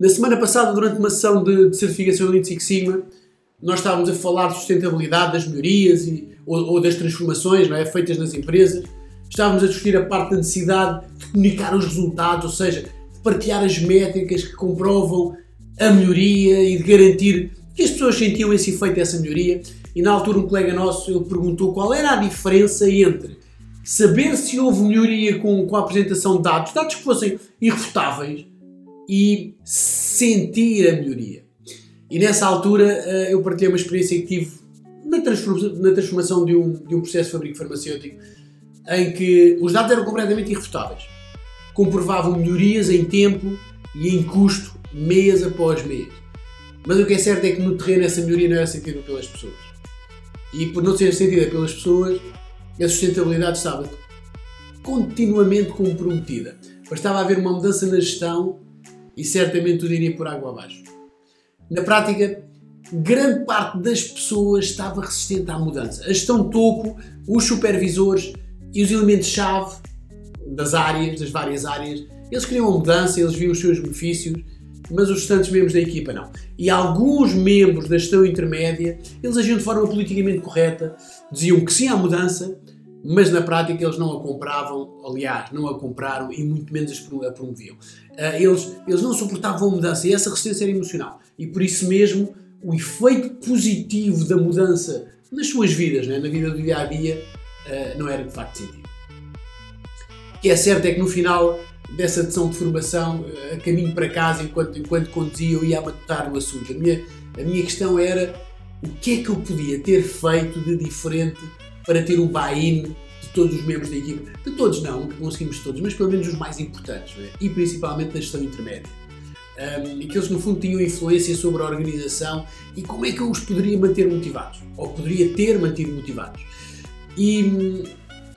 Na semana passada, durante uma sessão de, de certificação Lean Six Sigma, nós estávamos a falar de sustentabilidade, das melhorias e, ou, ou, das transformações é, feitas nas empresas. Estávamos a discutir a parte da necessidade de comunicar os resultados, ou seja, de partilhar as métricas que comprovam a melhoria e de garantir que as pessoas sentiam esse efeito dessa melhoria. E na altura um colega nosso ele perguntou qual era a diferença entre saber se houve melhoria com, com a apresentação de dados, dados que fossem irrefutáveis, e sentir a melhoria. E nessa altura eh, eu partilhei uma experiência que tive na transformação de um, de um processo de fabrico farmacêutico em que os dados eram completamente irrefutáveis. Comprovavam melhorias em tempo e em custo mês após mês. Mas o que é certo é que no terreno essa melhoria não era sentida pelas pessoas. E por não ser sentida pelas pessoas, a sustentabilidade estava continuamente comprometida. Bastava haver uma mudança na gestão e certamente tudo iria por água abaixo. Na prática, grande parte das pessoas estava resistente à mudança. A gestão topo, os supervisores e os elementos-chave das áreas, das várias áreas, eles queriam a mudança, eles viam os seus benefícios, mas os restantes membros da equipa não. E alguns membros da gestão intermédia, eles agiam de forma politicamente correta, diziam que sim à mudança, mas na prática eles não a compravam, aliás, não a compraram e muito menos a promoviam. Ah, eles, eles não suportavam a mudança e essa resistência era emocional. E por isso mesmo, o efeito positivo da mudança nas suas vidas, né, na vida do dia a dia, ah, não era de facto sentido. O que é certo é que no final dessa sessão de formação, a caminho para casa, enquanto, enquanto conduzia, eu ia matutar o assunto. A minha, a minha questão era o que é que eu podia ter feito de diferente para ter o buy-in de todos os membros da equipa. De todos não, conseguimos todos, mas pelo menos os mais importantes, é? e principalmente da gestão intermédia. Um, aqueles que no fundo tinham influência sobre a organização e como é que eu os poderia manter motivados, ou poderia ter mantido motivados. E hum,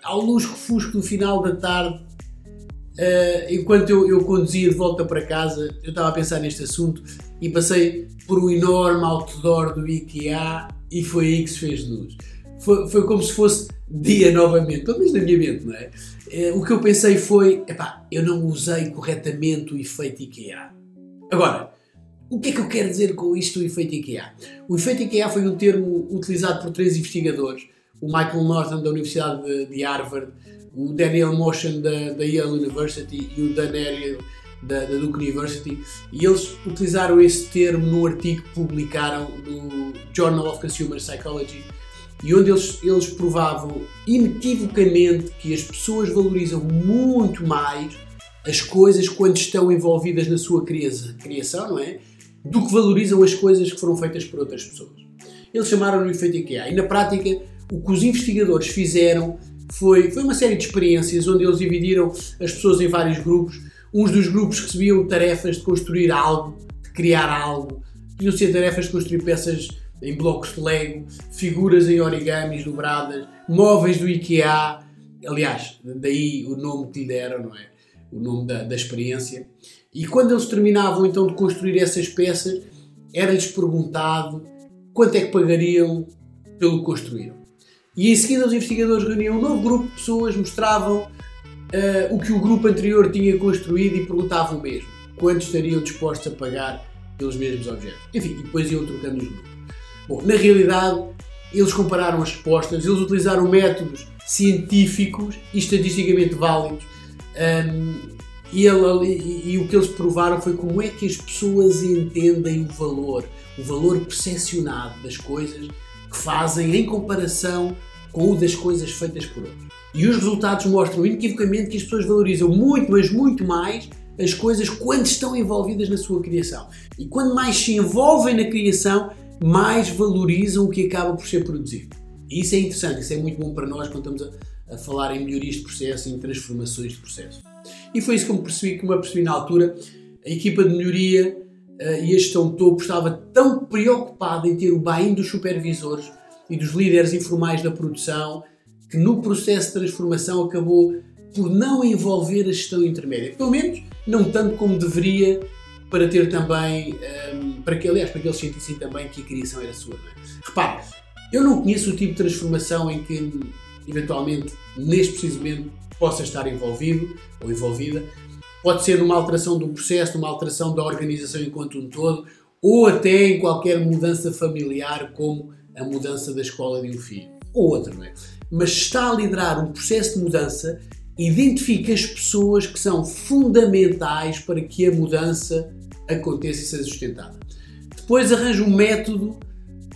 ao lusco-fusco do final da tarde, uh, enquanto eu, eu conduzia de volta para casa, eu estava a pensar neste assunto e passei por um enorme outdoor do IKEA e foi aí que se fez luz foi, foi como se fosse dia novamente, pelo menos na minha mente, não é? é? O que eu pensei foi, epá, eu não usei corretamente o efeito IKEA. Agora, o que é que eu quero dizer com isto, o efeito IKEA? O efeito IKEA foi um termo utilizado por três investigadores, o Michael Norton da Universidade de, de Harvard, o Daniel Motion da, da Yale University e o Dan Ariely da, da, Duke University, e eles utilizaram esse termo no artigo que publicaram no Journal of Consumer Psychology e onde eles, eles provavam inequivocamente que as pessoas valorizam muito mais as coisas quando estão envolvidas na sua criação, não é? Do que valorizam as coisas que foram feitas por outras pessoas. Eles chamaram-no efeito IKEA. E na prática, o que os investigadores fizeram foi, foi uma série de experiências onde eles dividiram as pessoas em vários grupos. Uns dos grupos recebiam tarefas de construir algo, de criar algo. Tinham ser tarefas de construir peças em blocos de Lego, figuras em origamis dobradas, móveis do IKEA. Aliás, daí o nome que lhe deram, não é? O nome da, da experiência. E quando eles terminavam então de construir essas peças, era-lhes perguntado quanto é que pagariam pelo que construíram. E em seguida os investigadores reuniam um novo grupo de pessoas, mostravam uh, o que o grupo anterior tinha construído e perguntavam o mesmo. Quanto estariam dispostos a pagar pelos mesmos objetos. Enfim, e depois iam trocando os grupos. Bom, na realidade, eles compararam as respostas, eles utilizaram métodos científicos e estatisticamente válidos um, e, ele, e, e, o que eles provaram foi como é que as pessoas entendem o valor, o valor percepcionado das coisas que fazem em comparação com o das coisas feitas por outros. E os resultados mostram inequivocamente que as pessoas valorizam muito, mas muito mais as coisas quando estão envolvidas na sua criação. E quando mais se envolvem na criação, mais valorizam o que acaba por ser produzido. E isso é interessante, isso é muito bom para nós quando estamos a, a falar em melhorias de processo, em transformações de processo. E foi isso que me percebi, que me percebi na altura. A equipa de melhoria uh, e a gestão topo estava tão preocupada em ter o bem dos supervisores e dos líderes informais da produção que no processo de transformação acabou por não envolver a gestão intermédia. Pelo menos não tanto como deveria para ter também, um, para que, aliás, para que eles sentissem também que a criação era sua. É? Repare, eu não conheço o tipo de transformação em que, eventualmente, neste preciso momento, possa estar envolvido ou envolvida, pode ser numa alteração do processo, numa alteração da organização enquanto um todo, ou até em qualquer mudança familiar, como a mudança da escola de um filho, ou outra, não é? Mas está a liderar um processo de mudança, identifica as pessoas que são fundamentais para que a mudança aconteça e seja sustentada. Depois arranja um método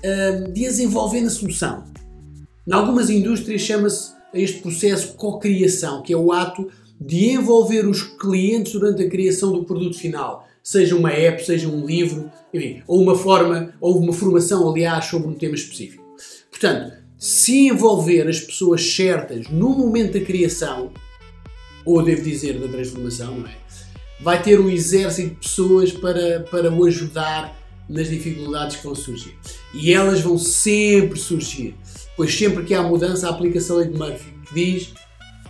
um, de as envolver na solução. Em algumas indústrias chama-se este processo co-criação, que é o ato de envolver os clientes durante a criação do produto final, seja uma app, seja um livro, enfim, ou uma forma, ou uma formação, aliás, sobre um tema específico. Portanto, se envolver as pessoas certas no momento da criação, ou devo dizer da transformação, não é? Vai ter um exército de pessoas para, para o ajudar nas dificuldades que vão surgir. E elas vão sempre surgir, pois sempre que há mudança, aplica-se a lei de Murphy, que diz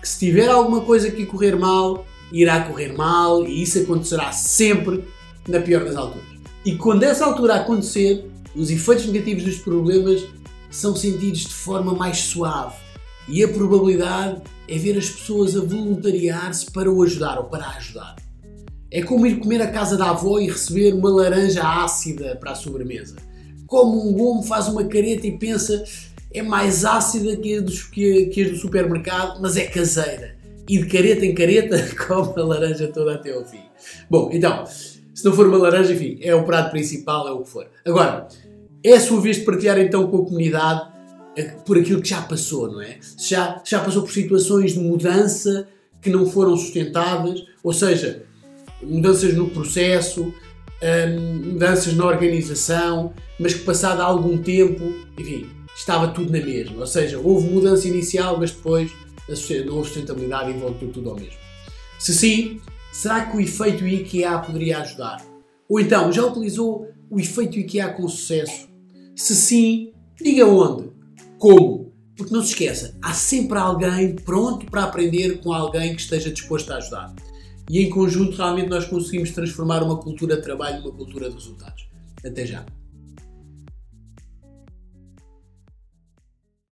que se tiver alguma coisa que correr mal, irá correr mal e isso acontecerá sempre na pior das alturas. E quando essa altura acontecer, os efeitos negativos dos problemas são sentidos de forma mais suave e a probabilidade é ver as pessoas a voluntariar-se para o ajudar ou para ajudar. É como ir comer à casa da avó e receber uma laranja ácida para a sobremesa. Como um gomo faz uma careta e pensa é mais ácida que a, dos, que, que do supermercado, mas é caseira. E de careta em careta come a laranja toda até ao fim. Bom, então, se não for uma laranja, enfim, é o prato principal, é o que for. Agora, é a sua vez de partilhar então com a comunidade eh, por aquilo que já passou, não é? Já, já passou por situações de mudança que não foram sustentáveis, ou seja, mudanças no processo, hum, mudanças na organização, mas que passado algum tempo, enfim, estava tudo na mesma. Ou seja, houve mudança inicial, mas depois não houve sustentabilidade e voltou tudo ao mesmo. Se sim, será que o efeito IKEA poderia ajudar? Ou então, já utilizou o efeito IKEA com sucesso? Se sim, diga onde, como. Porque não se esqueça, há sempre alguém pronto para aprender com alguém que esteja disposto a ajudar. E em conjunto, realmente, nós conseguimos transformar uma cultura de trabalho numa cultura de resultados. Até já!